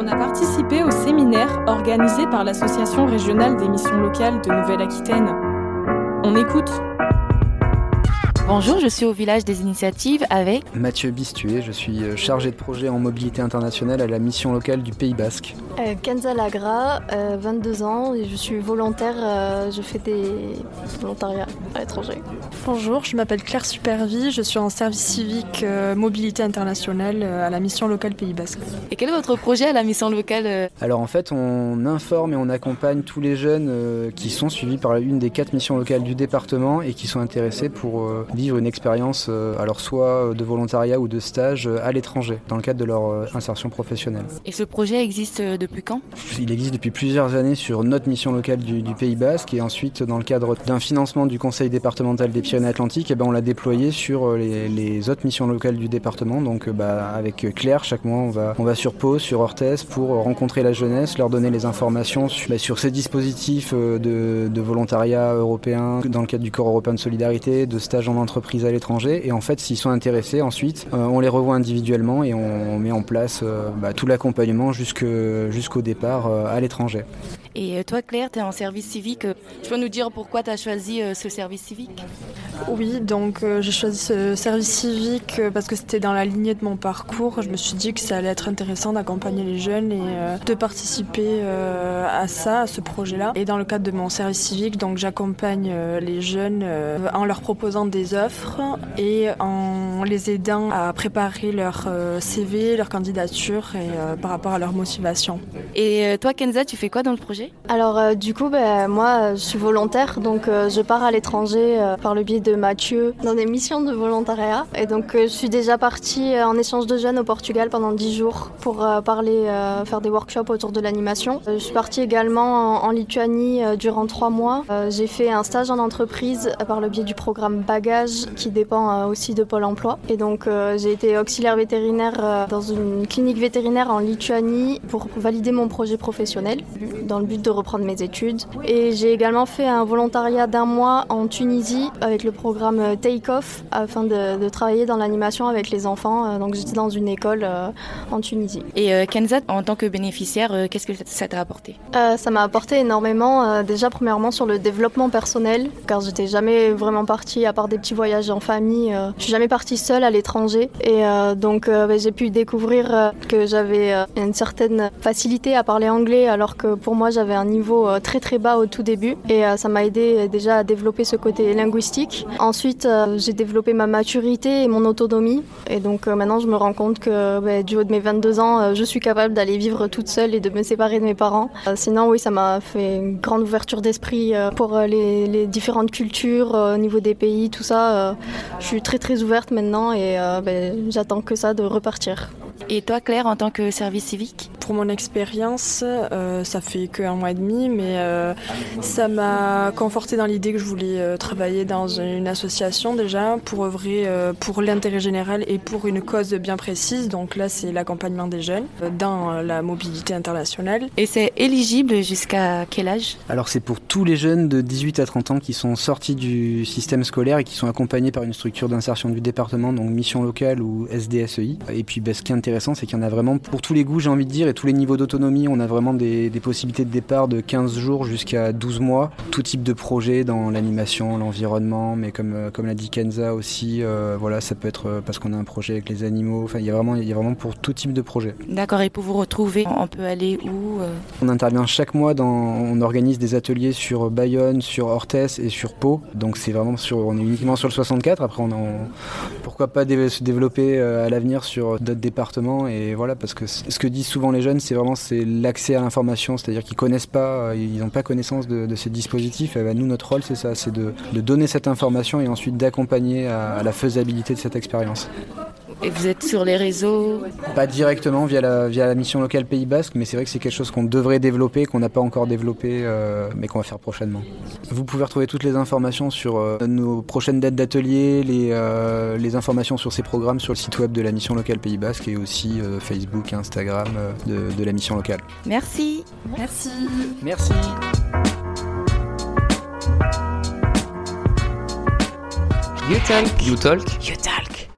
On a participé au séminaire organisé par l'Association régionale des missions locales de Nouvelle-Aquitaine. On écoute Bonjour, je suis au village des initiatives avec Mathieu Bistué, je suis euh, chargé de projet en mobilité internationale à la mission locale du Pays Basque. Euh, Kenza Lagra, 22 euh, ans et je suis volontaire, je fais des volontariats à l'étranger. Bonjour, je m'appelle Claire Supervie, je suis en service civique mobilité internationale à la mission locale Pays Basque. Et quel est votre projet à la mission locale Alors en fait, on informe et on accompagne tous les jeunes qui sont suivis par une des quatre missions locales du département et qui sont intéressés pour vivre une expérience, euh, alors soit de volontariat ou de stage euh, à l'étranger, dans le cadre de leur euh, insertion professionnelle. Et ce projet existe depuis quand? Il existe depuis plusieurs années sur notre mission locale du, Pays Basque et ensuite dans le cadre d'un financement du Conseil départemental des Pyrénées-Atlantiques, eh ben, on l'a déployé sur les, autres missions locales du département. Donc bah, avec Claire, chaque mois on va, on va sur Pau, sur Orthez pour rencontrer la jeunesse, leur donner les informations sur, bah, sur ces dispositifs de, de volontariat européen dans le cadre du corps européen de solidarité, de stage en entreprise à l'étranger. Et en fait, s'ils sont intéressés, ensuite, euh, on les revoit individuellement et on, met en place euh, bah, tout l'accompagnement jusqu'au départ euh, à l'étranger. Et toi, Claire, tu es en service civique. Tu peux nous dire pourquoi tu as choisi ce service civique? Oui, donc j'ai choisi ce service civique parce que c'était dans la lignée de mon parcours. Je me suis dit que ça allait être intéressant d'accompagner les jeunes et de participer à ça, à ce projet-là. Et dans le cadre de mon service civique, donc j'accompagne les jeunes en leur proposant des offres et en les aidant à préparer leur euh, CV, leur candidature et euh, par rapport à leur motivation. Et euh, toi, Kenza, tu fais quoi dans le projet? Alors, du coup, ben, moi, je suis volontaire, donc je pars à l'étranger par le biais de Mathieu dans des missions de volontariat. Et donc, je suis déjà partie en échange de jeunes au Portugal pendant 10 jours pour parler, faire des workshops autour de l'animation. Je suis partie également en, Lituanie durant 3 mois. J'ai fait un stage en entreprise par le biais du programme Bagage qui dépend aussi de Pôle emploi. Et donc, j'ai été auxiliaire vétérinaire dans une clinique vétérinaire en Lituanie pour valider mon projet professionnel dans le but de reprendre mes études. Et j'ai également fait un volontariat d'un mois en Tunisie avec le programme Take Off afin de, travailler dans l'animation avec les enfants. Donc j'étais dans une école en Tunisie. Et Kenza, en tant que bénéficiaire, qu'est-ce que ça t'a apporté? Ça m'a apporté énormément. déjà, premièrement, sur le développement personnel, car j'étais jamais vraiment partie, à part des petits voyages en famille, je suis jamais partie seule à l'étranger. Et donc, bah, j'ai pu découvrir que j'avais une certaine facilité à parler anglais, alors que pour moi j'avais un niveau euh, très très bas au tout début. Et euh, ça m'a aidé euh, déjà à développer ce côté linguistique. Ensuite, j'ai développé ma maturité et mon autonomie. Et donc maintenant, je me rends compte que bah, du haut de mes 22 ans, je suis capable d'aller vivre toute seule et de me séparer de mes parents. Sinon, oui, ça m'a fait une grande ouverture d'esprit pour les, différentes cultures au niveau des pays, tout ça. Je suis très très ouverte maintenant et bah, j'attends que ça de repartir. Et toi, Claire, en tant que service civique? Pour mon expérience, euh, ça fait qu'un mois et demi, mais euh, ça m'a conforté dans l'idée que je voulais euh, travailler dans une association déjà pour œuvrer pour l'intérêt général et pour une cause bien précise. Donc là, c'est l'accompagnement des jeunes dans la mobilité internationale. Et c'est éligible jusqu'à quel âge? Alors c'est pour tous les jeunes de 18 à 30 ans qui sont sortis du système scolaire et qui sont accompagnés par une structure d'insertion du département, donc mission locale ou SDSEI. Et puis ben, ce qui est intéressant, c'est qu'il y en a vraiment pour tous les goûts, j'ai envie de dire, et tous les niveaux d'autonomie. On a vraiment des, possibilités de départ de 15 jours jusqu'à 12 mois. Tout type de projet dans l'animation, l'environnement, mais comme, euh, comme l'a dit Kenza aussi, euh, voilà, ça peut être euh, parce qu'on a un projet avec les animaux. Enfin, il y a vraiment, il y a vraiment pour tout type de projet. D'accord. Et pour vous retrouver, on peut aller où On intervient chaque mois dans, on organise des ateliers sur Bayonne, sur Orthès et sur Pau. Donc c'est vraiment sur, on est uniquement sur le 64. Après, on, on pourquoi pas se développer à l'avenir sur d'autres départements et voilà, parce que ce que disent souvent les jeunes, c'est vraiment c'est l'accès à l'information, c'est-à-dire qu'ils connaissent pas, euh, ils n'ont pas connaissance de, ces dispositifs. Et ben, nous, notre rôle, c'est ça, c'est de, donner cette information et ensuite d'accompagner à la faisabilité de cette expérience. Et vous êtes sur les réseaux Pas directement via la, via la mission locale Pays Basque, mais c'est vrai que c'est quelque chose qu'on devrait développer, qu'on n'a pas encore développé, euh, mais qu'on va faire prochainement. Vous pouvez retrouver toutes les informations sur euh, nos prochaines dates d'atelier, les, euh, les informations sur ces programmes sur le site web de la mission locale Pays Basque et aussi Facebook et Instagram de, de la mission locale. Merci. Merci. Merci. You talk. You talk. You talk.